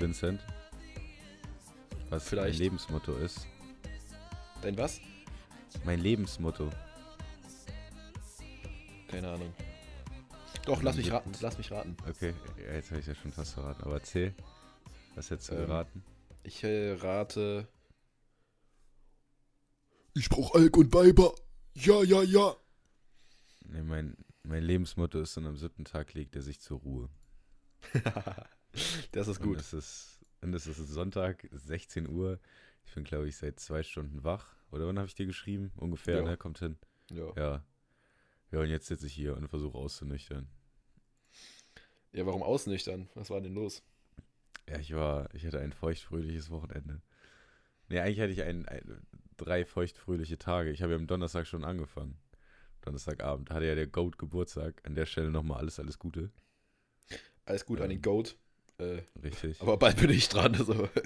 Vincent? Was Vielleicht. mein Lebensmotto ist? Dein was? Mein Lebensmotto. Keine Ahnung. Doch, lass mich raten, lass mich raten. Okay, ja, jetzt habe ich ja schon fast verraten, aber erzähl. Was hättest du Ähm, geraten? Ich äh, rate. Ich brauch Alk und Weiber. Ja, ja, ja. Nee, mein, mein Lebensmotto ist, und am siebten Tag legt er sich zur Ruhe. das ist Und gut. es ist, und es ist Sonntag, 16 Uhr. Ich bin, glaube ich, seit zwei Stunden wach. Oder wann habe ich dir geschrieben? Ungefähr, Ja. ne? Kommt hin. Ja. Ja. Ja, und jetzt sitze ich hier und versuche auszunüchtern. ja, warum ausnüchtern? Was war denn los? Ja, ich war, ich hatte ein feuchtfröhliches Wochenende. Nee, eigentlich hatte ich ein, ein, drei feuchtfröhliche Tage. Ich habe ja am Donnerstag schon angefangen. Donnerstagabend. Hatte ja der Goat Geburtstag. An der Stelle nochmal alles, alles Gute. Alles gut an den Ähm. Goat. Äh, Richtig. aber bald bin ich dran. Also.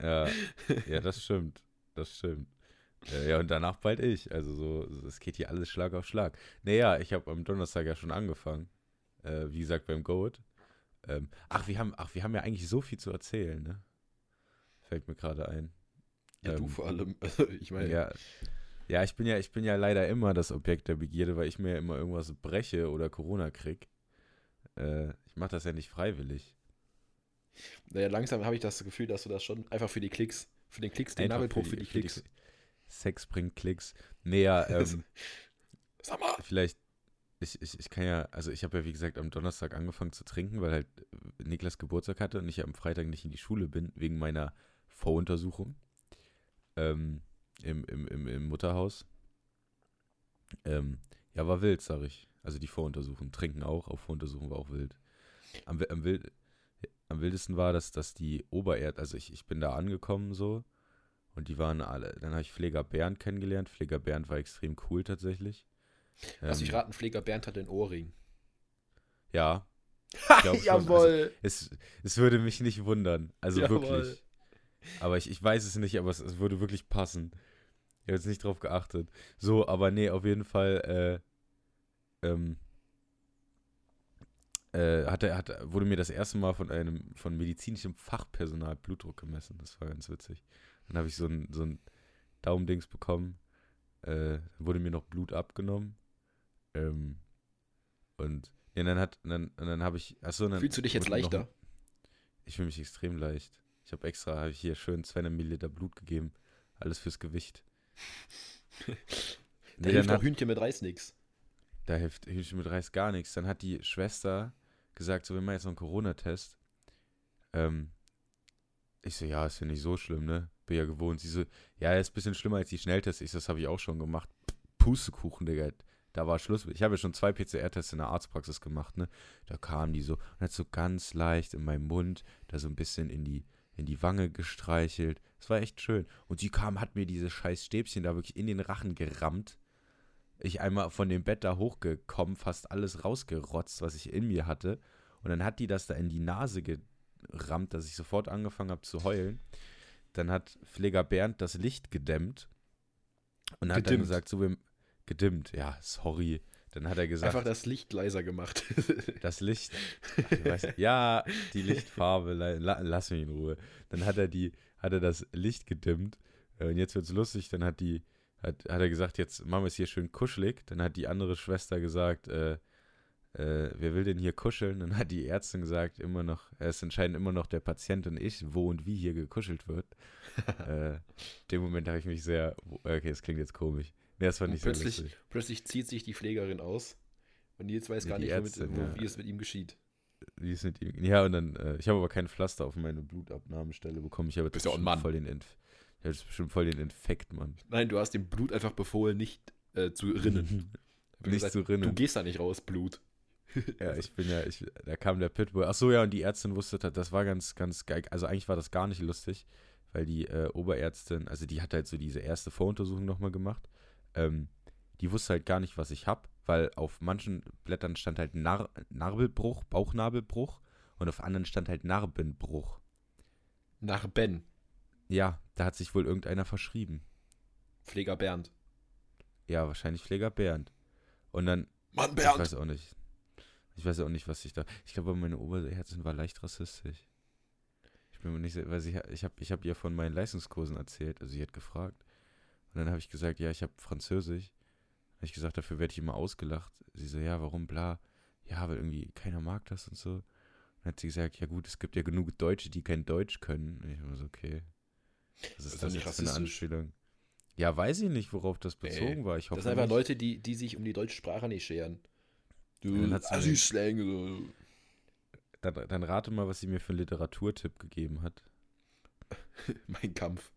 Ja, ja, das stimmt. Das stimmt. Ja, und danach bald ich. Also so, es geht hier alles Schlag auf Schlag. Naja, ich habe am Donnerstag ja schon angefangen. Äh, wie gesagt, beim Goat. Ähm, ach, wir haben, ach, wir haben ja eigentlich so viel zu erzählen, ne? Fällt mir gerade ein. ja, du Ähm, vor allem. Also, ich meine, Ja. Ja, ich bin ja, ich bin ja leider immer das Objekt der Begierde, weil ich mir ja immer irgendwas breche oder Corona krieg. Äh, mache das ja nicht freiwillig. naja, langsam habe ich das Gefühl, dass du das schon einfach für die Klicks, für den Klicks, den Nabelbruch für die, Klicks. Sex bringt Klicks. Nee, ja, ähm, Sag mal. vielleicht, ich, ich, ich kann ja, also ich habe ja wie gesagt am Donnerstag angefangen zu trinken, weil halt äh, Niklas Geburtstag hatte und ich am Freitag nicht in die Schule bin, wegen meiner Voruntersuchung ähm, im, im, im, im Mutterhaus. Ähm, ja, war wild, sag ich. Also die Voruntersuchung. Trinken auch, auf Voruntersuchung war auch wild. Am, am, wild, am wildesten war, dass, dass die Obererd, also ich, ich bin da angekommen so und die waren alle, dann habe ich Pfleger Bernd kennengelernt. Pfleger Bernd war extrem cool tatsächlich. Lass mich Ähm, raten, Pfleger Bernd hat den Ohrring. Ja. glaub also Jawohl. Es, es würde mich nicht wundern. Also Jawohl. wirklich. Aber ich, ich weiß es nicht, aber es, es würde wirklich passen. Ich habe jetzt nicht drauf geachtet. So, aber nee, auf jeden Fall äh, ähm, äh, hat hat, wurde mir das erste Mal von einem von medizinischem Fachpersonal Blutdruck gemessen. Das war ganz witzig. Dann habe ich so ein, so ein Daumendings bekommen. Äh, dann wurde mir noch Blut abgenommen. Ähm, und ja, dann hat, dann, dann habe ich, achso, dann Fühlst du dich jetzt mir noch- leichter? ich fühle mich extrem leicht. Ich habe extra, habe ich hier schön 200 Milliliter Blut gegeben. Alles fürs Gewicht. Da Nee, hilft doch hat, Hühnchen mit Reis nix. da hilft Hühnchen mit Reis gar nichts. Dann hat die Schwester gesagt, so, wir machen jetzt noch einen Corona-Test. Ähm, ich so, ja, ist ja nicht so schlimm, ne? Bin ja gewohnt. Sie so, ja, ist ein bisschen schlimmer als die Schnelltests. Ich so, das habe ich auch schon gemacht. Pustekuchen, Digga. Da war Schluss. Ich habe ja schon zwei PCR-Tests in der Arztpraxis gemacht, ne? Da kamen die so und hat so ganz leicht in meinem Mund da so ein bisschen in die, in die Wange gestreichelt. Das war echt schön. Und sie kam, hat mir diese scheiß Stäbchen da wirklich in den Rachen gerammt. Ich einmal von dem Bett da hochgekommen, fast alles rausgerotzt, was ich in mir hatte. Und dann hat die das da in die Nase gerammt, dass ich sofort angefangen habe zu heulen. Dann hat Pfleger Bernd das Licht gedämmt und hat dann Gedimmt. gesagt, so wir gedimmt, ja, sorry. Dann hat er gesagt, Einfach das Licht leiser gemacht. das Licht, weiß, ja, die Lichtfarbe, la, la, lass mich in Ruhe. Dann hat er die, hat er das Licht gedimmt äh, und jetzt wird's lustig. Dann hat die, hat, hat er gesagt, jetzt machen wir es hier schön kuschelig. Dann hat die andere Schwester gesagt, äh, äh, wer will denn hier kuscheln? Dann hat die Ärztin gesagt, immer noch, es entscheiden immer noch der Patient und ich, wo und wie hier gekuschelt wird. äh, dem Moment habe ich mich sehr, okay, das klingt jetzt komisch. Nee, das Und nicht so plötzlich, lustig. plötzlich zieht sich die Pflegerin aus und Nils weiß Nee, gar nicht, Ärztin, wo, ja. wie es mit ihm geschieht. Wie ist mit ihm? Ja, und dann, äh, ich habe aber kein Pflaster auf meine Blutabnahmestelle bekommen. Ich habe jetzt Bist voll den Inf ich habe jetzt bestimmt voll den Infekt, Mann. Nein, du hast dem Blut einfach befohlen, nicht äh, zu rinnen. Nicht gesagt, zu rinnen. Du gehst da nicht raus, Blut. Ja, ich bin ja, ich, da kam der Pitbull. Ach so, ja, und die Ärztin wusste, das das war ganz, ganz geil. Also eigentlich war das gar nicht lustig, weil die äh, Oberärztin, also die hat halt so diese erste Voruntersuchung nochmal gemacht. Ähm, die wusste halt gar nicht, was ich hab, weil auf manchen Blättern stand halt Nar Narbelbruch, Bauchnabelbruch und auf anderen stand halt Narbenbruch. Nach Ben, Ja, da hat sich wohl irgendeiner verschrieben. Pfleger Bernd. Ja, wahrscheinlich Pfleger Bernd. Und dann, Mann, ich weiß auch nicht. Ich weiß auch nicht, was ich da. Ich glaube, meine Oberärztin war leicht rassistisch. Ich bin mir nicht sicher, weil sie, ich habe ich hab ihr von meinen Leistungskursen erzählt, also sie hat gefragt. Und dann habe ich gesagt, ja, ich habe Französisch. Habe ich gesagt, dafür werde ich immer ausgelacht. Sie so, ja, warum, bla. Ja, weil irgendwie keiner mag das und so. Dann hat sie gesagt, ja gut, es gibt ja genug Deutsche, die kein Deutsch können. Und ich war so, okay. Was ist ist das nicht jetzt für eine. Anspielung? Ja, weiß ich nicht, worauf das bezogen war. Ich hoffe Das sind einfach nicht. Leute, die, die sich um die deutsche Sprache nicht scheren. Ja, Du Assi-Slang. So. Dann, dann rate mal, was sie mir für einen Literaturtipp gegeben hat. Mein Kampf.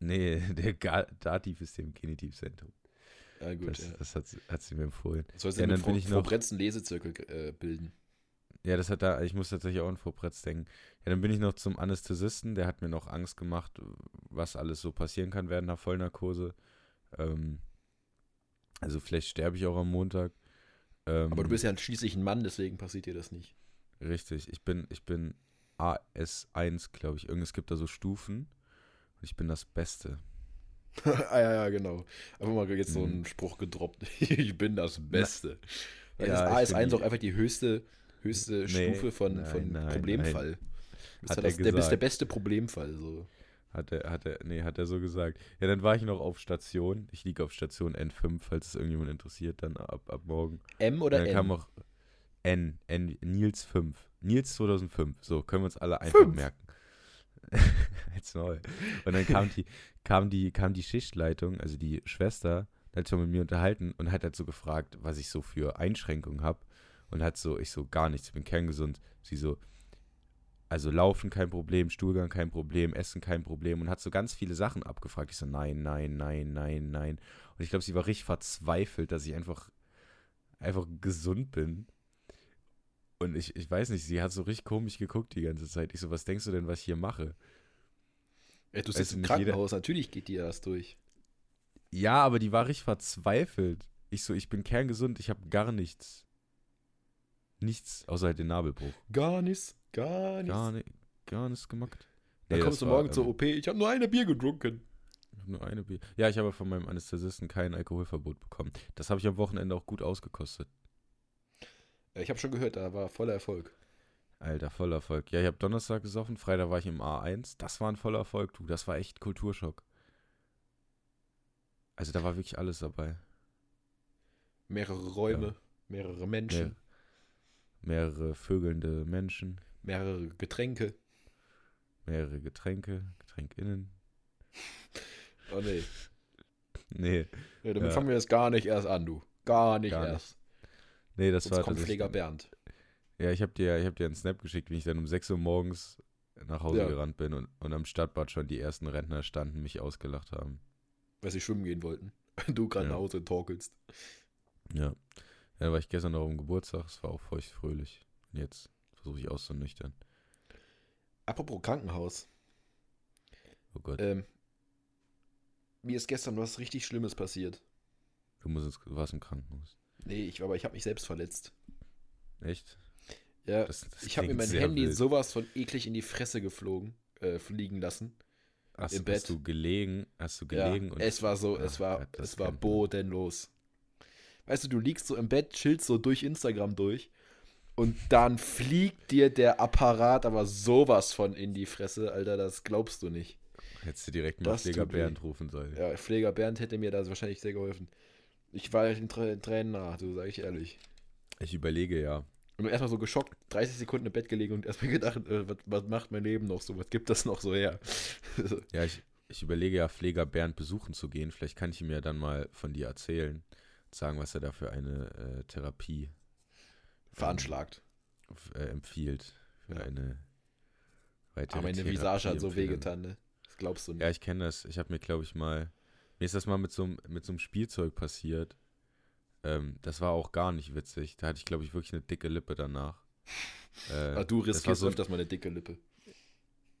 Nee, der Ga- Dativ ist dem Genitivzentrum. Ja, gut. Das, ja. das hat, sie- hat sie mir empfohlen. Sollst ja, du dann mit Frau, ich noch- Lesezirkel äh, bilden. Ja, das hat da, ich muss tatsächlich auch an Frau Pretz denken. Ja, dann bin ich noch zum Anästhesisten, der hat mir noch Angst gemacht, was alles so passieren kann während einer Vollnarkose. Ähm, also vielleicht sterbe ich auch am Montag. Ähm, Aber du bist ja schließlich ein Mann, deswegen passiert dir das nicht. Richtig, ich bin, ich bin AS1, glaube ich. Irgend, es gibt da so Stufen und ich bin das Beste. ah, ja, ja, genau. Einfach mal jetzt so Mhm. einen Spruch gedroppt. ich bin das Beste. Weil Ja, das ich AS1 bin auch einfach die höchste, höchste Nee, Stufe von, nein, von nein, Problemfall. nein. Bist, Hat er das, der, bist der gesagt. beste Problemfall. So. Hat er, hat er, nee, hat er so gesagt. Ja, dann war ich noch auf Station. Ich liege auf Station N5, falls es irgendjemand interessiert, dann ab, ab morgen. M oder dann N? kam auch N, N, Nils 5. Nils 2005. So, können wir uns alle einfach Fünf. merken. Jetzt neu. Und dann kam die, kam die, kam die Schichtleitung, also die Schwester, hat schon mit mir unterhalten und hat halt so gefragt, was ich so für Einschränkungen habe. Und hat so, ich so, gar nichts, ich bin kerngesund. Sie so, also Laufen kein Problem, Stuhlgang kein Problem, Essen kein Problem und hat so ganz viele Sachen abgefragt. Ich so, nein, nein, nein, nein, nein. Und ich glaube, sie war richtig verzweifelt, dass ich einfach, einfach gesund bin. Und ich, ich weiß nicht, sie hat so richtig komisch geguckt die ganze Zeit. Ich so, was denkst du denn, was ich hier mache? Ey, du sitzt im nicht jeder- Krankenhaus, natürlich geht dir das durch. Ja, aber die war richtig verzweifelt. Ich so, ich bin kerngesund, ich habe gar nichts. Nichts, außer halt den Nabelbruch. Gar nichts, gar nichts. Gar, ni gar nichts gemacht. Dann Nee, kommst du war, morgen zur ähm, OP, ich habe nur eine Bier getrunken. Nur eine Bier. Ja, ich habe von meinem Anästhesisten kein Alkoholverbot bekommen. Das habe ich am Wochenende auch gut ausgekostet. Äh, Ich habe schon gehört, da war voller Erfolg. Alter, voller Erfolg. Ja, ich habe Donnerstag gesoffen, Freitag war ich im A1. Das war ein voller Erfolg, du. Das war echt Kulturschock. Also da war wirklich alles dabei. Mehrere Räume, mehrere Menschen, mehrere vögelnde Menschen, mehrere Getränke. mehrere Getränke, Getränkinnen. Oh nee. Nee, Ja, damit Ja. fangen wir jetzt gar nicht erst an, du. Gar nicht Gar nicht. erst. nee, das Sonst war kommt Pfleger Bernd. Ja, ich habe dir, ich hab dir einen Snap geschickt, wie ich dann um 6 Uhr morgens nach Hause Ja. gerannt bin und, und am Stadtbad schon die ersten Rentner standen, mich ausgelacht haben. Weil sie schwimmen gehen wollten. Du gerade Ja. nach Hause torkelst. Ja. Ja. War ich gestern noch am Geburtstag, es war auch feucht fröhlich. Und jetzt versuche ich auszunüchtern. Apropos Krankenhaus. Oh Gott, Ähm, mir ist gestern was richtig Schlimmes passiert. du, musst ins, warst im Krankenhaus. Nee, ich, aber ich habe mich selbst verletzt. Echt? Ja, Das, das ich habe mir mein Handy wild. sowas von eklig in die Fresse geflogen, äh, fliegen lassen. hast, im Hast Bett. du gelegen? Hast du gelegen? ja, und, es war so, Ach es war, das es war bodenlos. Weißt du, du liegst so im Bett, chillst so durch Instagram durch und dann fliegt dir der Apparat aber sowas von in die Fresse, Alter, das glaubst du nicht. Hättest du direkt mal Das Pfleger. Bernd rufen sollen. Ja, Pfleger Bernd hätte mir da wahrscheinlich sehr geholfen. Ich war in Trä- Tränen nach, du sag ich ehrlich. Ich überlege ja. Und erstmal so geschockt, 30 Sekunden im Bett gelegen und erstmal gedacht, äh, was, was macht mein Leben noch so? Was gibt das noch so her? Ja, ich, ich überlege ja, Pfleger Bernd besuchen zu gehen. Vielleicht kann ich ihm ja dann mal von dir erzählen sagen, was er da für eine äh, Therapie Veranschlagt. f- äh, empfiehlt. Für Ja. eine weitere Aber meine Visage hat so wehgetan, ne? Das glaubst du nicht. Ja, ich kenne das. Ich habe mir, glaube ich, mal. Mir ist das mal mit so, einem- mit so einem Spielzeug passiert. Ähm, das war auch gar nicht witzig. Da hatte ich, glaube ich, wirklich eine dicke Lippe danach. Äh, Ah, du riskierst so, öfters mal eine dicke Lippe.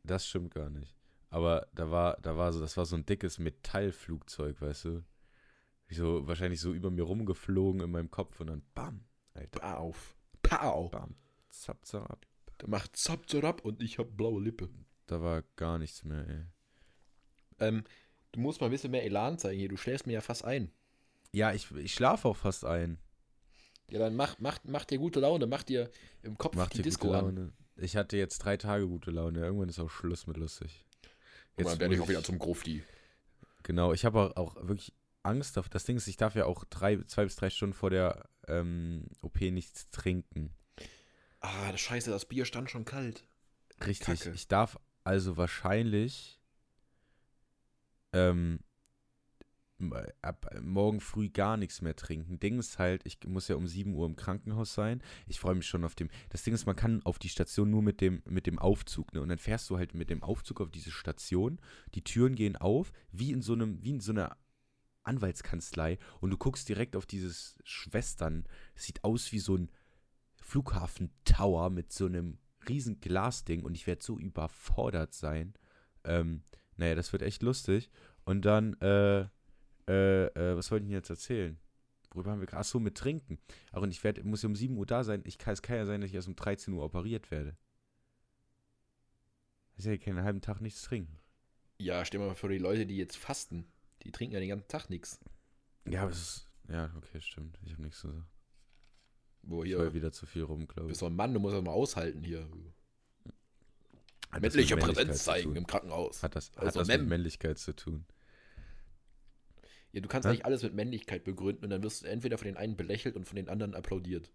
Das stimmt gar nicht. Aber da war, da war so, das war so ein dickes Metallflugzeug, weißt du? So, wahrscheinlich so über mir rumgeflogen in meinem Kopf und dann bam, Alter, Pa auf. Pau. bam, zap, zap. Der macht zap, zap und ich hab blaue Lippe. Da war gar nichts mehr, ey. Ähm, du musst mal ein bisschen mehr Elan zeigen hier. Du schläfst mir ja fast ein. Ja, ich, ich schlafe auch fast ein. Ja, dann mach, mach, mach dir gute Laune. Mach dir im Kopf Macht die dir Disco gute an. Laune. Ich hatte jetzt drei Tage gute Laune. Irgendwann ist auch Schluss mit lustig. Und dann wo werde ich auch wieder zum Grufti. Genau, ich habe auch, auch wirklich Angst auf. Das Ding ist, ich darf ja auch drei, zwei bis drei Stunden vor der ähm, OP nichts trinken. Ah, das Scheiße, das Bier stand schon kalt. Richtig. Kacke. Ich darf also wahrscheinlich ähm, ab morgen früh gar nichts mehr trinken. Ding ist halt, ich muss ja um 7 Uhr im Krankenhaus sein. Ich freue mich schon auf dem. Das Ding ist, man kann auf die Station nur mit dem, mit dem Aufzug, ne? Und dann fährst du halt mit dem Aufzug auf diese Station. Die Türen gehen auf, wie in so einem, wie in so einer Anwaltskanzlei und du guckst direkt auf dieses Schwestern. Es sieht aus wie so ein Flughafen-Tower mit so einem riesen Glasding und ich werde so überfordert sein. Ähm, naja, das wird echt lustig. Und dann, äh, äh, äh, was wollte ich denn jetzt erzählen? Worüber haben wir gerade? Achso, mit Trinken. Ach, und ich werd, muss ja um 7 Uhr da sein. Ich kann, es kann ja sein, dass ich erst um 13 Uhr operiert werde. Ich ja keinen halben Tag nichts trinken. Ja, stell mal vor, die Leute, die jetzt fasten, die trinken ja den ganzen Tag nichts. Ja, aber es ist. Ja, okay, stimmt. Ich habe nichts zu sagen. Wo Ich hier, war wieder zu viel rum, du glaube ich. bist doch ein Mann, du musst das mal aushalten hier. Hat das Männliche Präsenz zeigen im Krankenhaus. Hat das, hat Also das Mem. mit Männlichkeit zu tun? Ja, du kannst Hä? eigentlich alles mit Männlichkeit begründen und dann wirst du entweder von den einen belächelt und von den anderen applaudiert.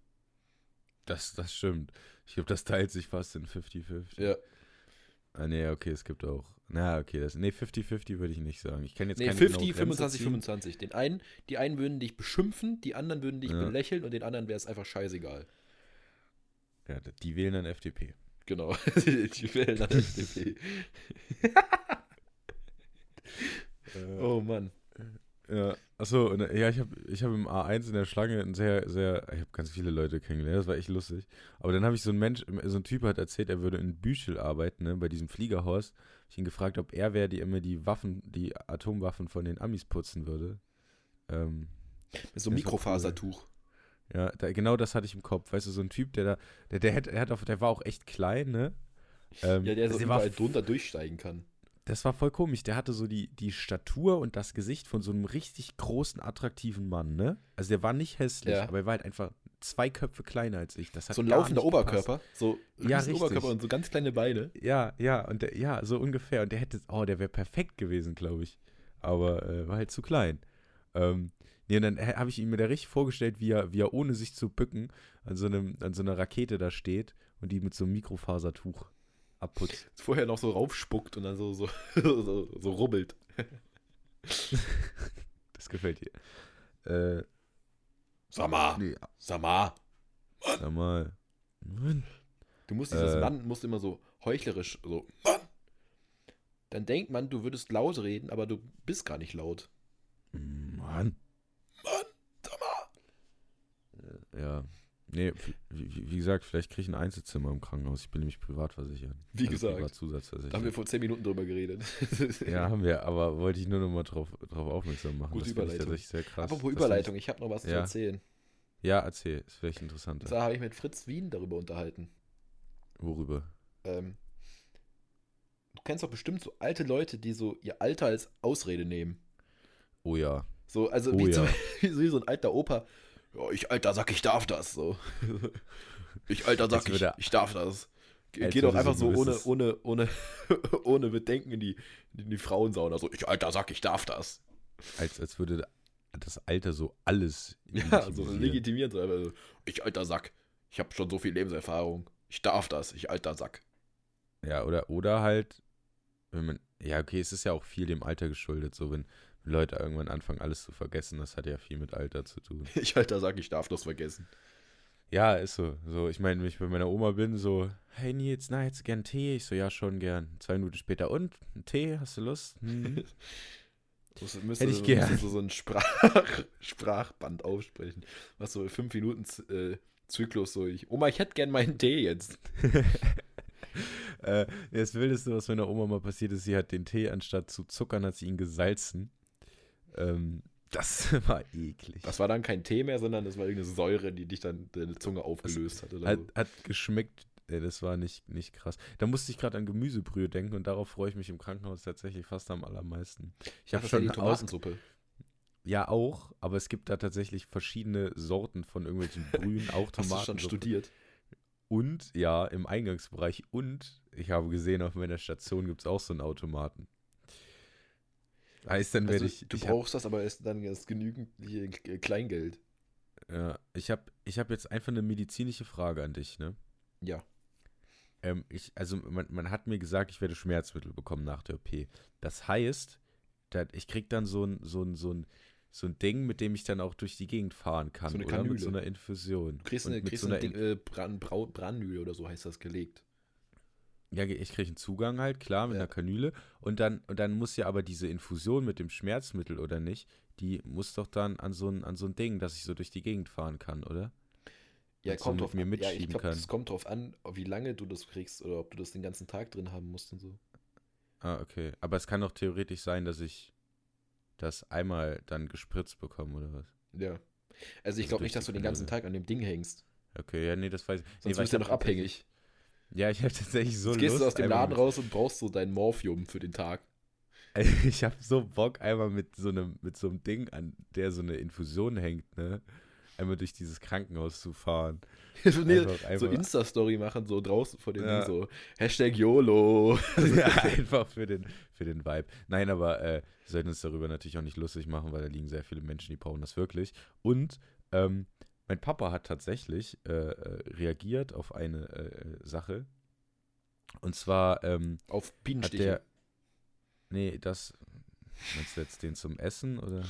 Das, das stimmt. Ich glaube, das teilt sich fast in 50-50. Ja. Ah, nee, okay, es gibt auch. Na, okay, das. Nee, 50-50 würde ich nicht sagen. Ich kenne jetzt Nee, keine 50, genaue Grenze 25, ziehen. 25. Den einen, die einen würden dich beschimpfen, die anderen würden dich Ja. belächeln und den anderen wäre es einfach scheißegal. Ja, die wählen dann FDP. Genau. die wählen dann FDP. Oh Mann. Ja, achso, ja, ich habe ich hab im A1 in der Schlange ein sehr, sehr, ich habe ganz viele Leute kennengelernt, das war echt lustig. Aber dann habe ich so einen Mensch, so ein Typ hat erzählt, er würde in Büchel arbeiten, ne, bei diesem Fliegerhorst. Ich ihn gefragt, ob er wäre, die immer die Waffen, die Atomwaffen von den Amis putzen würde. Ähm, Mit so einem Mikrofasertuch. ja, da, genau das hatte ich im Kopf. Weißt du, so ein Typ, der da, der, der, hätte, der, hat auf, der war auch echt klein, ne? Ähm, Ja, der so also war überall drunter durchsteigen kann. Das war voll komisch. Der hatte so die, die Statur und das Gesicht von so einem richtig großen, attraktiven Mann, ne? Also der war nicht hässlich, Ja. aber er war halt einfach zwei Köpfe kleiner als ich. So ein laufender. Oberkörper. So Ja, richtig. Oberkörper und so ganz kleine Beine. Ja, ja, und der, ja, so ungefähr. Und der hätte, oh, der wäre perfekt gewesen, glaube ich. Aber äh, war halt zu klein. Ähm, nee, und dann habe ich ihn mir da richtig vorgestellt, wie er, wie er ohne sich zu bücken an so, einem, an so einer Rakete da steht und die mit so einem Mikrofasertuch abputzt. Vorher noch so raufspuckt und dann so, so, so, so rubbelt. Das gefällt dir. Äh, Sag mal, nee, sag mal. sag mal. Mann. Du musst dieses Äh. Mann, musst immer so heuchlerisch, so, Mann. Dann denkt man, du würdest laut reden, aber du bist gar nicht laut. Mann. Mann, sag mal. Ja. Nee, wie, wie gesagt, vielleicht kriege ich ein Einzelzimmer im Krankenhaus. Ich bin nämlich privat versichert. Wie gesagt. Privatzusatzversichert. Da haben wir vor zehn Minuten drüber geredet. ja, haben wir, aber wollte ich nur noch mal drauf, drauf aufmerksam machen. Gute das ich Überleitung. tatsächlich sehr krass. Apropos Überleitung, ich habe noch was zu Ja. erzählen. find Ich, ja, erzähl. Ist vielleicht interessant. Zwar habe ich mit Fritz Wien darüber unterhalten. Worüber? Ähm, du kennst doch bestimmt so alte Leute, die so ihr Alter als Ausrede nehmen. Oh ja. So, also Oh wie, ja. zum, wie so ein alter Opa. Ja, ich alter Sack, ich darf das. So. Ich alter Sack, ich, ich darf das. Ge- Geh doch einfach so ohne, ohne, ohne, ohne Bedenken in die, in die Frauensauna. So, ich alter Sack, ich darf das. Als, als würde das Alter so alles. Ja, so legitimieren. legitimiert. So, einfach so, ich alter Sack, ich habe schon so viel Lebenserfahrung. Ich darf das, ich alter Sack. Ja, oder, oder halt, wenn man, ja, okay, es ist ja auch viel dem Alter geschuldet, so wenn Leute irgendwann anfangen, alles zu vergessen, das hat ja viel mit Alter zu tun. Ich alter Sack, ich darf das vergessen. Ja, ist so. So, ich meine, wenn ich bei meiner Oma bin, so, hey Nils, na, hättest du gern Tee? Ich so, ja, schon gern. Zwei Minuten später, und? Tee? Hast du Lust? Hm. Das müsste, Hätte ich gern. so, so ein Sprach, Sprachband aufsprechen. Was so fünf Minuten äh, Zyklus so. Ich, Oma, ich hätte gern meinen Tee jetzt. äh, das Wildeste, was meiner Oma mal passiert ist, sie hat den Tee anstatt zu zuckern, hat sie ihn gesalzen. Ähm, das war eklig. Das war dann kein Tee mehr, sondern das war irgendeine Säure, die dich dann deine Zunge aufgelöst hat. Oder Hat, so. hat geschmeckt. Ey, das war nicht, nicht krass. Da musste ich gerade an Gemüsebrühe denken und darauf freue ich mich im Krankenhaus tatsächlich fast am allermeisten. Ich habe schon die Tomatensuppe. Ja, auch, aber es gibt da tatsächlich verschiedene Sorten von irgendwelchen Brühen, auch Hast du Tomaten. schon studiert? Und ja, im Eingangsbereich. Und ich habe gesehen, auf meiner Station gibt es auch so einen Automaten. Heißt, dann werde Also, ich. du ich hab- brauchst das, aber ist dann erst genügend Kleingeld. Ja, ich habe ich hab jetzt einfach eine medizinische Frage an dich, ne? Ja. Ähm, ich, also man, man hat mir gesagt, ich werde Schmerzmittel bekommen nach der OP. Das heißt, ich krieg dann so ein, so, ein, so, ein, so ein Ding, mit dem ich dann auch durch die Gegend fahren kann. So eine oder? Kanüle. Mit so einer Infusion. Du kriegst eine, kriegst so eine Ding, äh, Bran, Brandmühle oder so heißt das gelegt. Ja, ich kriege einen Zugang halt, klar, mit Ja. einer Kanüle. Und dann, und dann muss ja aber diese Infusion mit dem Schmerzmittel oder nicht, die muss doch dann an so ein, an so ein Ding, dass ich so durch die Gegend fahren kann, oder? Ja, so kommt drauf mir an. Ja, ich mitschieben glaube, kann. es kommt drauf an, wie lange du das kriegst oder ob du das den ganzen Tag drin haben musst und so. Ah, okay. Aber es kann doch theoretisch sein, dass ich das einmal dann gespritzt bekomme, oder was? Ja. Also ich Also glaube nicht, dass du den ganzen. Tag an dem Ding hängst. Okay, ja, nee, das weiß ich. Sonst nee, bist du ja noch abhängig. Ja, ich habe tatsächlich so Jetzt gehst Lust, du aus dem Laden raus und brauchst so dein Morphium für den Tag. Ich habe so Bock, einmal mit so einem, mit so einem Ding, an der so eine Infusion hängt, ne? Einmal durch dieses Krankenhaus zu fahren. nee, so einfach- Insta-Story machen, so draußen vor dem Ja. Ding, so Hashtag YOLO. ja, einfach für den, für den Vibe. Nein, aber äh, wir sollten uns darüber natürlich auch nicht lustig machen, weil da liegen sehr viele Menschen, die brauchen das wirklich. Und ähm, mein Papa hat tatsächlich äh, äh, reagiert auf eine äh, Sache. Und zwar ähm, Auf Bienenstiche. der. Nee, das. Meinst du jetzt den zum Essen oder?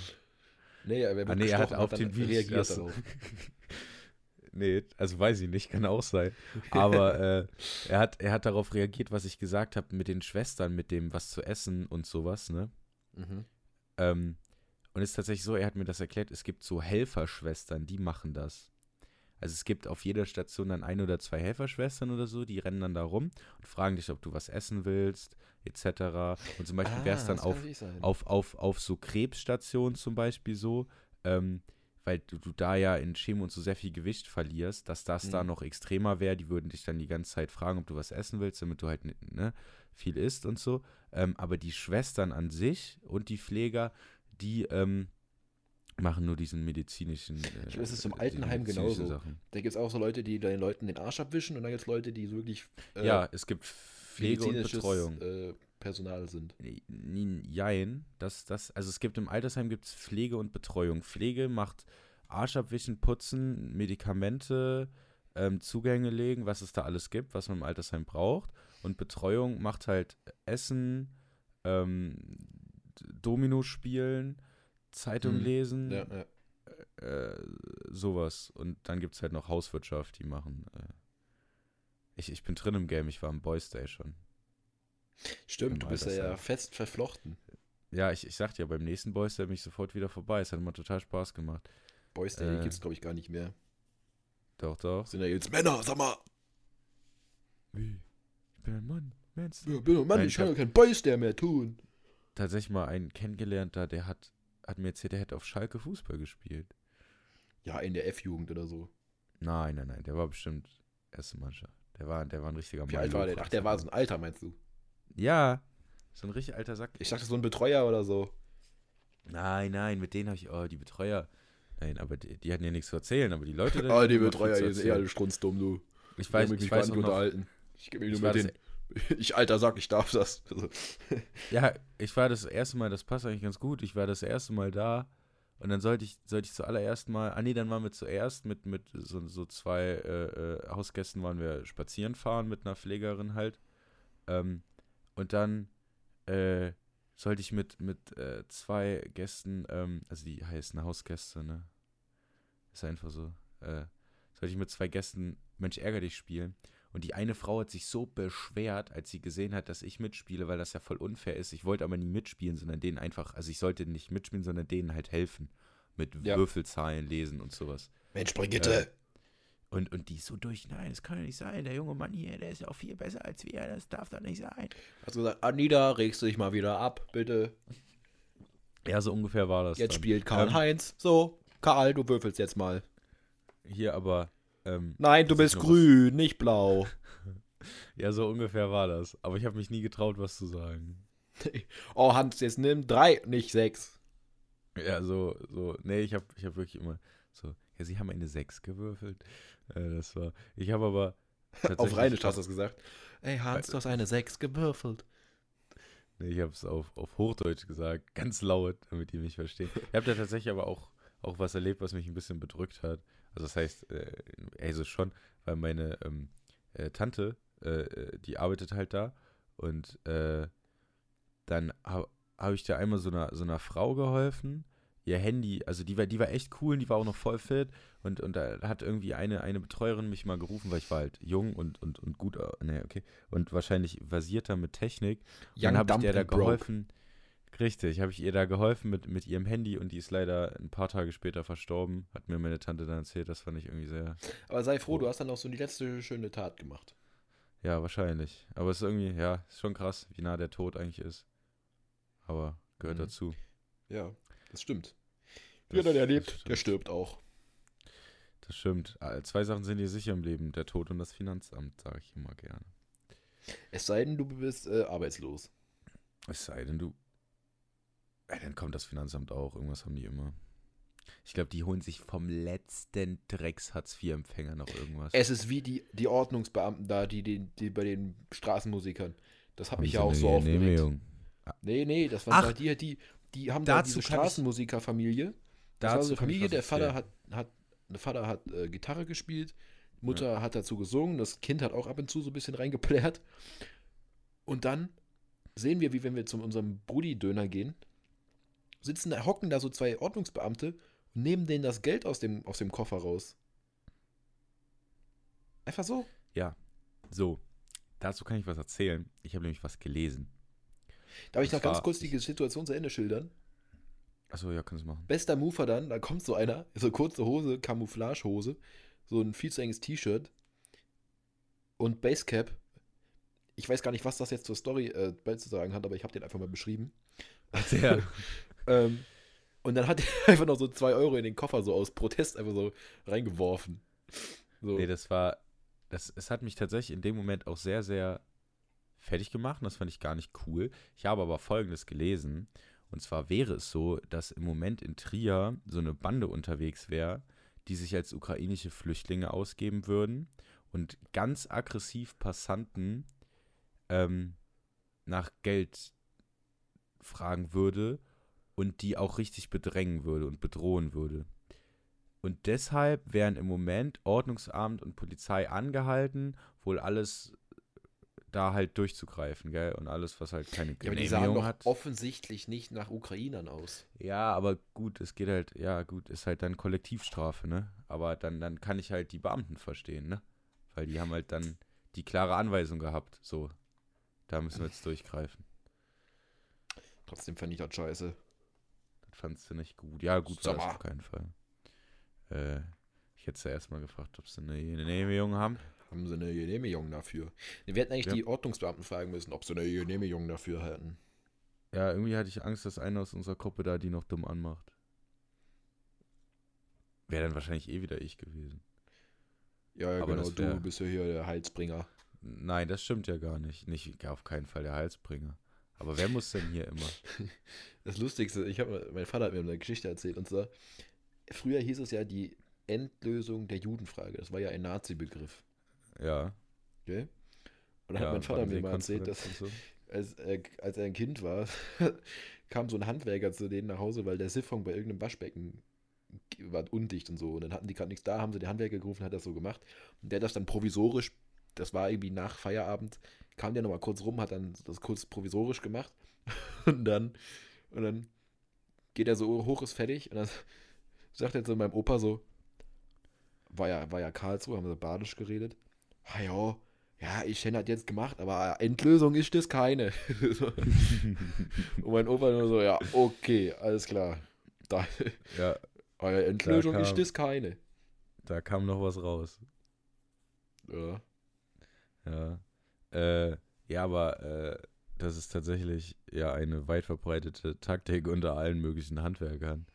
nee, er, wird Ah, nee, er hat auf den Bienen- reagiert darauf. nee, also weiß ich nicht, kann auch sein. Aber äh, er, hat, er hat darauf reagiert, was ich gesagt habe mit den Schwestern, mit dem was zu essen und sowas, ne? Mhm. Ähm, und es ist tatsächlich so, er hat mir das erklärt, es gibt so Helferschwestern, die machen das. Also es gibt auf jeder Station dann ein oder zwei Helferschwestern oder so, die rennen dann da rum und fragen dich, ob du was essen willst, etc. Und zum Beispiel wäre es dann Ah, auf, auf, auf, auf so Krebsstationen zum Beispiel so, ähm, weil du, du da ja in Chemo und so sehr viel Gewicht verlierst, dass das da Mhm. noch extremer wäre. Die würden dich dann die ganze Zeit fragen, ob du was essen willst, damit du halt ne, viel isst und so. Ähm, aber die Schwestern an sich und die Pfleger, die ähm, machen nur diesen medizinischen. Äh, Ich glaube, es ist im Altenheim genauso. Sachen. Da gibt es auch so Leute, die den Leuten den Arsch abwischen und dann gibt es Leute, die wirklich äh, ja, es gibt Pflege und Betreuung. Äh, Personal sind. Jein, das, das, also es gibt im Altersheim gibt's Pflege und Betreuung. Pflege macht Arsch abwischen, putzen, Medikamente, ähm, Zugänge legen, was es da alles gibt, was man im Altersheim braucht. Und Betreuung macht halt Essen, ähm, Domino spielen, Zeitung Mhm. lesen, Ja, ja. äh, sowas. Und dann gibt es halt noch Hauswirtschaft, die machen. Äh, ich, ich bin drin im Game, ich war im Boys Day schon. Stimmt, Im du bist ja, ja fest verflochten. Ja, ich, ich sagte ja, beim nächsten Boys Day bin ich sofort wieder vorbei. Es hat immer total Spaß gemacht. Boys Day Äh. gibt es, glaube ich, gar nicht mehr. Doch, doch. Sind ja jetzt Männer, sag mal. Wie? Ich bin ein Mann. Ja, bin doch Mann, Nein, ich kann doch kein Boys Day mehr tun. Tatsächlich mal einen kennengelernt, da der hat, hat mir erzählt, der hätte auf Schalke Fußball gespielt. Ja, in der F-Jugend oder so. Nein, nein, nein, der war bestimmt erste Mannschaft. Der war, der war ein richtiger Wie alt war der? Ach, der war so ein Alter, meinst du? Ja, so ein richtig alter Sack. Ich dachte, so ein Betreuer oder so. Nein, nein, mit denen habe ich, oh, die Betreuer. Nein, aber die, die hatten ja nichts zu erzählen, aber die Leute. Ah, die Betreuer, die sind eh alle strunzdumm, du. Ich weiß, ich gar weiß noch, unterhalten. Ich gebe mich Ich nur mit den. Ich alter Sack, ich darf das. Also, Ja, ich war das erste Mal, das passt eigentlich ganz gut. Ich war das erste Mal da und dann sollte ich, sollte ich zuallererst mal, ah nee, dann waren wir zuerst mit, mit so, so zwei äh, äh, Hausgästen waren wir spazieren fahren mit einer Pflegerin halt. Ähm, und dann äh, sollte ich mit, mit äh, zwei Gästen, ähm, also die heißen Hausgäste, ne? Ist einfach so. Äh, sollte ich mit zwei Gästen Mensch ärger dich spielen. Und die eine Frau hat sich so beschwert, als sie gesehen hat, dass ich mitspiele, weil das ja voll unfair ist. Ich wollte aber nie mitspielen, sondern denen einfach, also ich sollte nicht mitspielen, sondern denen halt helfen. Mit Ja. Würfelzahlen lesen und sowas. Mensch, Brigitte. Und, und die ist so durch, nein, das kann ja nicht sein. Der junge Mann hier, der ist ja auch viel besser als wir, das darf doch nicht sein. Hast du gesagt, Anita, regst du dich mal wieder ab, bitte. Ja, so ungefähr war das. Jetzt dann. spielt Karl-Heinz. So, Karl, du würfelst jetzt mal. Hier aber, ähm, Nein, du bist grün, nicht blau. ja, so ungefähr war das. Aber ich habe mich nie getraut, was zu sagen. Oh, Hans, jetzt nimm drei, nicht sechs. Ja, so, so, nee, ich habe ich hab wirklich immer so, ja, sie haben eine 6 gewürfelt. Äh, das war, ich habe aber, Auf Rheinisch hast du das gesagt. Ey, Hans, du hast eine 6 gewürfelt. Nee, ich habe es auf, auf Hochdeutsch gesagt, ganz laut, damit die mich verstehen. Ich habe da tatsächlich aber auch, auch was erlebt, was mich ein bisschen bedrückt hat. Also das heißt, äh, also schon, weil meine ähm, äh, Tante, äh, äh, die arbeitet halt da und äh, dann ha, habe ich da einmal so einer, so einer Frau geholfen. Ihr Handy, also die war, die war echt cool und die war auch noch voll fit. Und, und da hat irgendwie eine, eine Betreuerin mich mal gerufen, weil ich war halt jung und, und, und gut, nee, okay, und wahrscheinlich versierter mit Technik. Und dann habe ich der da geholfen. Richtig, habe ich ihr da geholfen mit, mit ihrem Handy und die ist leider ein paar Tage später verstorben. Hat mir meine Tante dann erzählt, das fand ich irgendwie sehr. Aber sei froh, du hast dann noch so die letzte schöne Tat gemacht. Ja, wahrscheinlich. Aber es ist irgendwie, ja, ist schon krass, wie nah der Tod eigentlich ist. Aber gehört Mhm. dazu. Ja, das stimmt. Das- Jeder, der das lebt, stimmt. der stirbt auch. Das stimmt. Ah, Zwei Sachen sind dir sicher im Leben: der Tod und das Finanzamt, sage ich immer gerne. Es sei denn, du bist äh, arbeitslos. Es sei denn, du. Ja, dann kommt das Finanzamt auch. Irgendwas haben die immer. Ich glaube, die holen sich vom letzten Drecks-Hartz-IV-Empfänger noch irgendwas. Es ist wie die, die Ordnungsbeamten da, die, die, die bei den Straßenmusikern. Das habe ich ja auch so aufgeregt. Genehmigung? Nee, nee, das Ach, waren die, die, die haben da diese Straßenmusikerfamilie. Das war so eine Familie, der Vater hat, hat, der Vater hat äh, Gitarre gespielt, Mutter hat dazu gesungen, das Kind hat auch ab und zu so ein bisschen reingeplärt. Und dann sehen wir, wie wenn wir zu unserem Brudi-Döner gehen, sitzen da, hocken da so zwei Ordnungsbeamte und nehmen denen das Geld aus dem, aus dem Koffer raus. Einfach so. So, dazu kann ich was erzählen. Ich habe nämlich was gelesen. Darf ich noch ganz kurz die Situation zu Ende schildern? Achso, ja, kannst du machen. Bester Mover dann, da kommt so einer, so kurze Hose, Camouflagehose, so ein viel zu enges T-Shirt und Basecap. Ich weiß gar nicht, was das jetzt zur Story äh, beizusagen hat, aber ich habe den einfach mal beschrieben. Der, Ähm, und dann hat er einfach noch so zwei Euro in den Koffer so aus Protest einfach so reingeworfen. So. nee, das war. Das, es hat mich tatsächlich in dem Moment auch sehr, sehr fertig gemacht. Das fand ich gar nicht cool. Ich habe aber Folgendes gelesen. Und zwar wäre es so, dass im Moment in Trier so eine Bande unterwegs wäre, die sich als ukrainische Flüchtlinge ausgeben würden und ganz aggressiv Passanten ähm, nach Geld fragen würde und die auch richtig bedrängen würde und bedrohen würde. Und deshalb wären im Moment Ordnungsamt und Polizei angehalten, wohl alles da halt durchzugreifen, gell? Und alles, was halt keine ja, aber die sahen Genehmigung doch hat. offensichtlich nicht nach Ukrainern aus. Ja, aber gut, es geht halt, ja gut, ist halt dann Kollektivstrafe, ne? Aber dann, dann kann ich halt die Beamten verstehen, ne? Weil die haben halt dann die klare Anweisung gehabt, so, da müssen wir jetzt durchgreifen. Trotzdem fand ich das scheiße. Fandst du nicht gut. Ja, gut war das mal. auf keinen Fall. Äh, ich hätte ja erstmal gefragt, ob sie eine Genehmigung haben. Haben sie eine Genehmigung dafür? Wir hätten eigentlich Ja. die Ordnungsbeamten fragen müssen, ob sie eine Genehmigung dafür hätten. Ja, irgendwie hatte ich Angst, dass einer aus unserer Gruppe da die noch dumm anmacht. Wäre dann wahrscheinlich eh wieder ich gewesen. Ja, ja Aber genau, wär- du bist ja hier der Heilsbringer. Nein, das stimmt ja gar nicht. Nicht auf keinen Fall der Halsbringer. Aber wer muss denn hier immer? Das Lustigste, ich habe, mein Vater hat mir eine Geschichte erzählt und zwar, früher hieß es ja die Endlösung der Judenfrage. Das war ja ein Nazi-Begriff. Ja. Okay? Und dann ja hat mein Vater mir mal erzählt, dass so. als, er, als er ein Kind war, kam so ein Handwerker zu denen nach Hause, weil der Siphon bei irgendeinem Waschbecken war undicht und so. Und dann hatten die gerade nichts da, haben sie den Handwerker gerufen, hat das so gemacht. Und der hat das dann provisorisch, das war irgendwie nach Feierabend, kam der nochmal kurz rum, hat dann das kurz provisorisch gemacht. Und dann, und dann geht er so hoch, ist fertig. Und dann sagt er zu meinem Opa so, war ja, war ja Karlsruhe, haben wir badisch geredet. Ah ja, ja, ich hätte das jetzt gemacht, aber Endlösung ist das keine. Und mein Opa nur so, ja, okay, alles klar. Da, Ja, aber Endlösung Da ist kam- das keine. da kam noch was raus. Ja. Ja. Äh, ja, aber äh, das ist tatsächlich ja eine weit verbreitete Taktik unter allen möglichen Handwerkern.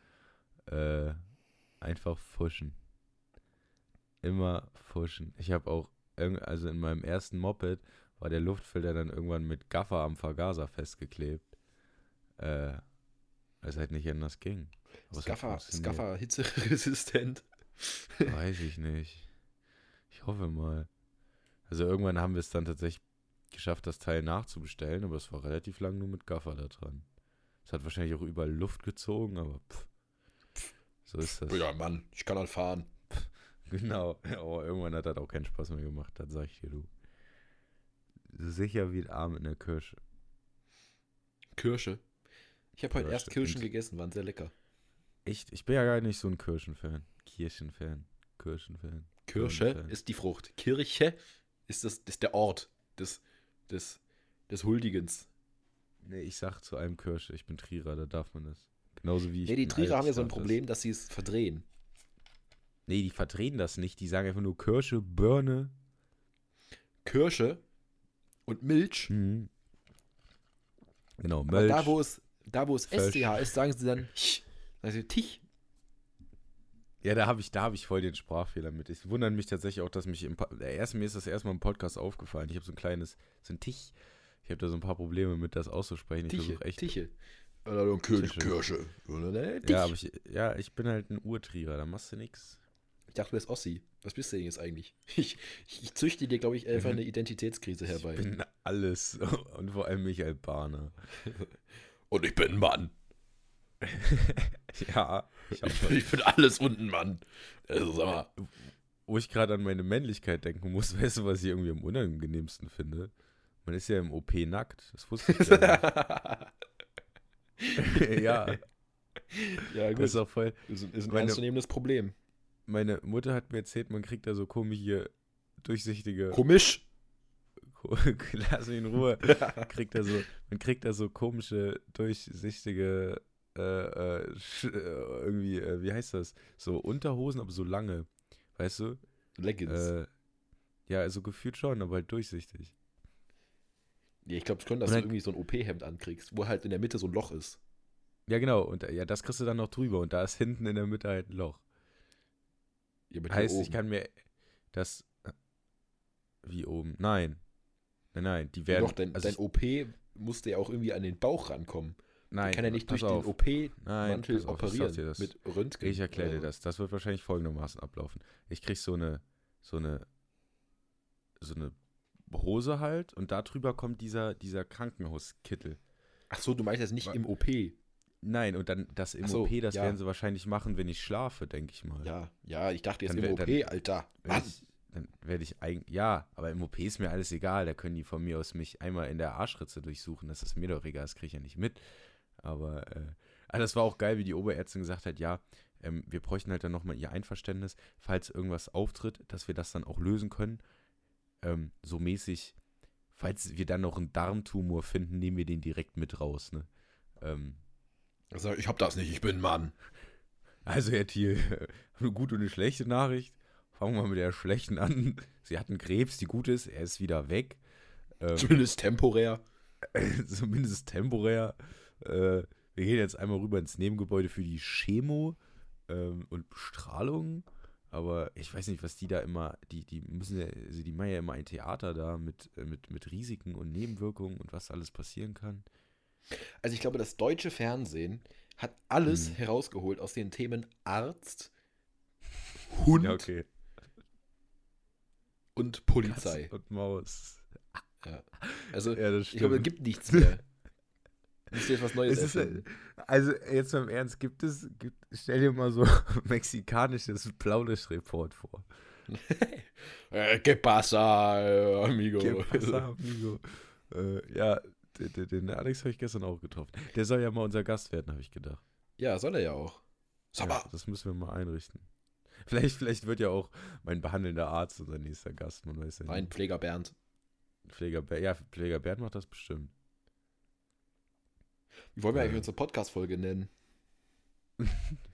Äh, einfach fuschen. Immer fuschen. Ich habe auch, also in meinem ersten Moped war der Luftfilter dann irgendwann mit Gaffer am Vergaser festgeklebt. Äh, weil es halt nicht anders ging. Aber hat Scaffer, funktioniert. Scaffer hitzeresistent. Weiß ich nicht. Ich hoffe mal. Also irgendwann haben wir es dann tatsächlich geschafft, das Teil nachzubestellen, aber es war relativ lang nur mit Gaffer da dran. Es hat wahrscheinlich auch überall Luft gezogen, aber pff, so ist das. Ja, Mann, ich kann halt fahren. Genau. Aber irgendwann hat das auch keinen Spaß mehr gemacht, das sag ich dir, du. Sicher wie ein Arm in der Kirsche. Kirsche. Ich habe heute erst. Kirschen gegessen, waren sehr lecker. Echt? Ich bin ja gar nicht so ein Kirschenfan. Kirchenfan. Kirschenfan. Kirsche Kirschenfan. ist die Frucht. Kirche ist, das, ist der Ort des, des, des Huldigens. Nee, ich sag zu einem Kirsche, ich bin Trierer, da darf man das. Genauso wie ich. Nee, die Trierer haben ja so ein das. Problem, dass sie es verdrehen. Nee, die verdrehen das nicht. Die sagen einfach nur Kirsche, Birne. Kirsche und Milch. Mhm. Genau, Aber Milch. da, wo es, da, wo es Fisch. SCH ist, sagen sie dann. Sagen sie Tich. Ja, da habe ich, da hab ich voll den Sprachfehler mit. Ich wundere mich tatsächlich auch, dass mich im Po- der erste, mir ist das erstmal im Podcast aufgefallen. Ich habe so ein kleines, so ein Tich. Ich habe da so ein paar Probleme mit, das auszusprechen. Ich Tiche. versuche echt. Tiche. Oder. Tische. Kirsche. Oder Tich. Ja, aber ich, ja, ich bin halt ein Urtrierer, da machst du nix. Ich dachte, du bist Ossi. Was bist du denn jetzt eigentlich? Ich, ich, ich züchte dir, glaube ich, einfach eine Identitätskrise herbei. Ich bin alles und vor allem mich Albaner. und ich bin ein Mann. Ja, ich Ich, bin alles und ein Mann. Also, sag mal. wo ich gerade an meine Männlichkeit denken muss, weißt du, was ich irgendwie am unangenehmsten finde? Man ist ja im OP nackt. Das wusste ich ja nicht. ja, ja, das ist auch voll. Ist, ein- ist ein Meine- ernstzunehmendes Problem. Meine Mutter hat mir erzählt, man kriegt da so komische, durchsichtige. Komisch. Lass mich in Ruhe. kriegt da so, man kriegt da so komische, durchsichtige, äh, äh, äh, irgendwie, äh, wie heißt das? So Unterhosen, aber so lange. Weißt du? Leggings. Äh, ja, also gefühlt schon, aber halt durchsichtig. ja, ich glaube schon, dass und du dann- irgendwie so ein OP-Hemd ankriegst, wo halt in der Mitte so ein Loch ist. Ja, genau. Und ja, das kriegst du dann noch drüber. Und da ist hinten in der Mitte halt ein Loch. Ja, Heißt, ich kann mir das. Wie oben? Nein. Nein, nein. Die Ja, werden. Doch, dein, also dein OP musste ja auch irgendwie an den Bauch rankommen. Nein, kann ja nicht durch auf. den OP-Mantel auf, operieren. das. Mit Röntgen. Ich erkläre dir das. Das wird wahrscheinlich folgendermaßen ablaufen. Ich krieg so eine, so eine, so eine Hose halt und darüber kommt dieser, dieser Krankenhauskittel. Ach so, du meinst jetzt nicht Wa- im OP. Nein, und dann das im so, OP, das ja. werden sie wahrscheinlich machen, wenn ich schlafe, denke ich mal. Ja, ja, ich dachte jetzt Dann im wär- OP, dann- Alter. Ich, dann werde ich eigentlich, ja, aber im OP ist mir alles egal. Da können die von mir aus mich einmal in der Arschritze durchsuchen. Das ist mir doch egal, das kriege ich ja nicht mit. Aber, äh, das war auch geil, wie die Oberärztin gesagt hat, ja, ähm, wir bräuchten halt dann nochmal ihr Einverständnis, falls irgendwas auftritt, dass wir das dann auch lösen können. Ähm, so mäßig, falls wir dann noch einen Darmtumor finden, nehmen wir den direkt mit raus, ne? Ähm, Also, ich hab das nicht, ich bin ein Mann. also, Herr Thiel, eine gute und eine schlechte Nachricht. Fangen wir mit der schlechten an. Sie hatten Krebs, die gute ist, er ist wieder weg. Ähm, Zumindest temporär. zumindest temporär. Äh, wir gehen jetzt einmal rüber ins Nebengebäude für die Chemo ähm, und Bestrahlung. Aber ich weiß nicht, was die da immer, die, die müssen ja, also die machen ja immer ein Theater da mit, äh, mit, mit Risiken und Nebenwirkungen und was alles passieren kann. Also ich glaube, das deutsche Fernsehen hat alles Hm. herausgeholt aus den Themen Arzt, Hund Ja, okay. und Polizei. Katz und Maus. Also Ja, ich glaube, es gibt nichts mehr. Müsst ihr jetzt was Neues Es ist, äh, also jetzt mal im Ernst, gibt es, gibt, stell dir mal so mexikanisches Blaulichtreport vor. äh, que pasa, äh, amigo? ¿Qué pasa, amigo? Äh, ja, den, den- Alex habe ich gestern auch getroffen. Der soll ja mal unser Gast werden, habe ich gedacht. Ja, soll er ja auch. Sag Ja, mal, das müssen wir mal einrichten. Vielleicht, vielleicht wird ja auch mein behandelnder Arzt unser nächster Gast, man weiß ja mein nicht. Pfleger Bernd. Pfleger ja, Pfleger Bernd macht das bestimmt. Wie wollen wir Äh. eigentlich unsere Podcast-Folge nennen?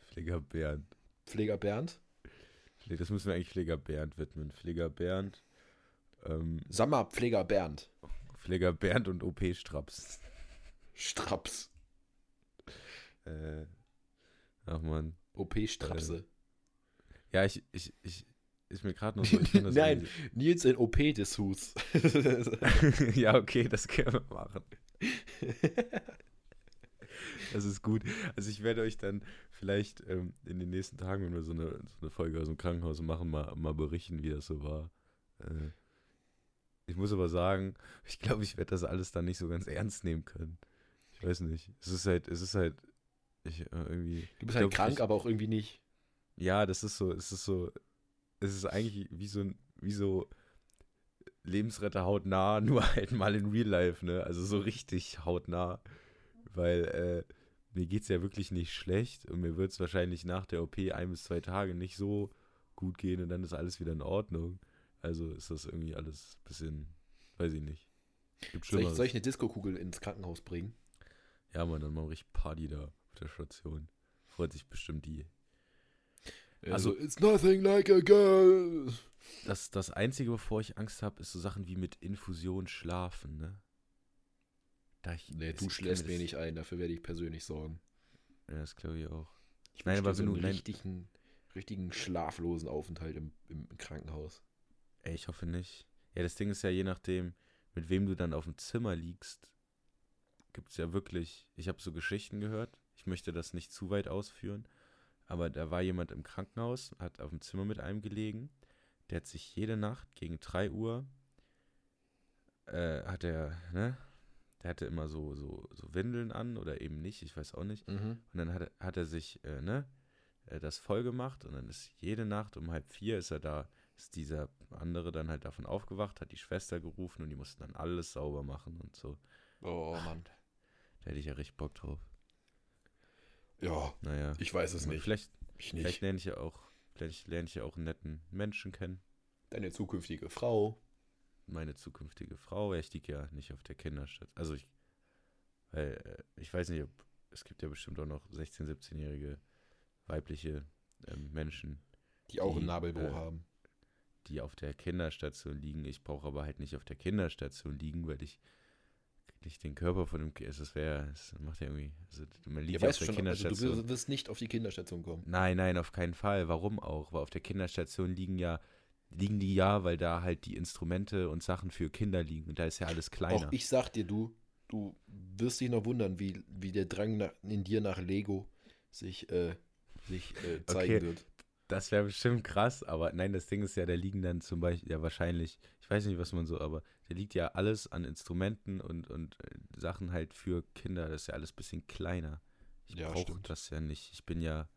Pfleger Bernd. Pfleger Bernd? Das müssen wir eigentlich Pfleger Bernd widmen. Pfleger Bernd, ähm, Sammer Pfleger Bernd. Pfleger Bernd und OP-Straps. Straps. Äh, ach man. OP-Strapse. Ja, ich, ich, ich, ist mir gerade noch so. Nein, Nils in OP des Hus. ja, okay, das können wir machen. Das ist gut. Also ich werde euch dann vielleicht ähm, in den nächsten Tagen, wenn wir so eine, so eine Folge aus dem Krankenhaus machen, mal, mal berichten, wie das so war. Äh, ich muss aber sagen, ich glaube, ich werde das alles dann nicht so ganz ernst nehmen können. Ich weiß nicht. Es ist halt, es ist halt, ich äh, irgendwie. Du bist halt glaub, krank, ich, aber auch irgendwie nicht. Ja, das ist so, es ist so, es ist eigentlich wie so ein, wie so Lebensretter hautnah, nur halt mal in Real Life, ne? Also so richtig hautnah. Weil, äh, mir geht's ja wirklich nicht schlecht und mir wird's wahrscheinlich nach der OP ein bis zwei Tage nicht so gut gehen und dann ist alles wieder in Ordnung. Also ist das irgendwie alles ein bisschen, weiß ich nicht. Gibt Soll ich, soll ich eine Disco-Kugel ins Krankenhaus bringen? Ja, Mann, dann mache ich Party da auf der Station. Freut sich bestimmt die. Also- It's nothing like a girl. Das, das Einzige, wovor ich Angst habe, ist so Sachen wie mit Infusion schlafen, ne? Da ich, Nee, du schläfst mir nicht ein, dafür werde ich persönlich sorgen. Ja, das glaube ich auch. Ich Nein, wünsche aber wenn du- einen richtigen, richtigen schlaflosen Aufenthalt im, im Krankenhaus. Ey, ich hoffe nicht. Ja, das Ding ist ja, je nachdem, mit wem du dann auf dem Zimmer liegst, gibt es ja wirklich, ich habe so Geschichten gehört, ich möchte das nicht zu weit ausführen, aber da war jemand im Krankenhaus, hat auf dem Zimmer mit einem gelegen, der hat sich jede Nacht gegen 3 Uhr, äh, hat er, ne, der hatte immer so, so, so Windeln an oder eben nicht, ich weiß auch nicht. Mhm. Und dann hat, er- hat er sich, äh, ne, äh, das voll gemacht und dann ist jede Nacht um halb vier ist er da, ist dieser andere dann halt davon aufgewacht, hat die Schwester gerufen und die mussten dann alles sauber machen und so. Oh Mann. Da hätte ich ja richtig Bock drauf. Ja, Naja. ich weiß es nicht. Vielleicht, Ich vielleicht nicht. lerne ich ja auch, vielleicht lerne ich ja auch einen netten Menschen kennen. Deine zukünftige Frau. Meine zukünftige Frau. Ich liege ja nicht auf der Kinderstadt. Also ich, weil, äh, ich weiß nicht, ob, es gibt ja bestimmt auch noch 16-, 17-jährige weibliche ähm, Menschen, Die auch Die, ein Nabelbo äh, haben. die auf der Kinderstation liegen. Ich brauche aber halt nicht auf der Kinderstation liegen, weil ich nicht den Körper von dem Kind. Das wäre, das macht ja irgendwie. Also man liegt Ja, auf der schon, also Kinderstation. du wirst- wirst nicht auf die Kinderstation kommen. nein, nein, auf keinen Fall. Warum auch? Weil auf der Kinderstation liegen ja, liegen die ja, weil da halt die Instrumente und Sachen für Kinder liegen. Und da ist ja alles kleiner. Auch ich sag dir, du, du wirst dich noch wundern, wie, wie der Drang nach, in dir nach Lego sich, äh, sich äh, zeigen Okay. wird. Das wäre bestimmt krass, aber nein, das Ding ist ja, da liegen dann zum Beispiel, ja wahrscheinlich, ich weiß nicht, was man so, aber da liegt ja alles an Instrumenten und, und äh, Sachen halt für Kinder, das ist ja alles ein bisschen kleiner. Ich Ja, brauche das ja nicht. Ich bin ja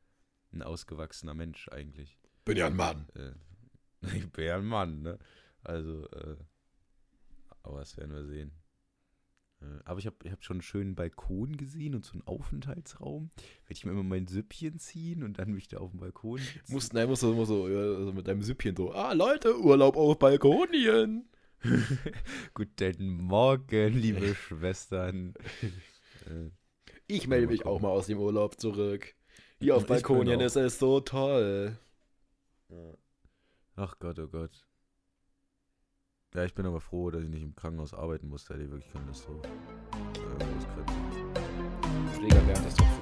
ein ausgewachsener Mensch eigentlich. Bin ja ein Mann. Äh, ich bin ja ein Mann, ne? Also, äh, aber das werden wir sehen. Äh, aber ich habe ich hab schon einen schönen Balkon gesehen und so einen Aufenthaltsraum. Werde ich mir immer mein Süppchen ziehen und dann mich da auf dem Balkon sitzen. Musst, nein, musst du immer so ja, also mit deinem Süppchen so, ah Leute, Urlaub auf Balkonien. Guten Morgen, liebe Schwestern. Äh, Ich melde Mal mich auch mal aus dem Urlaub zurück. Hier auf Balkonien ist es so toll. Ach Gott, oh Gott. Ja, ich bin aber froh, dass ich nicht im Krankenhaus arbeiten musste. Hätte ich wirklich keine Lust drauf. Äh, Pfleger wäre das doch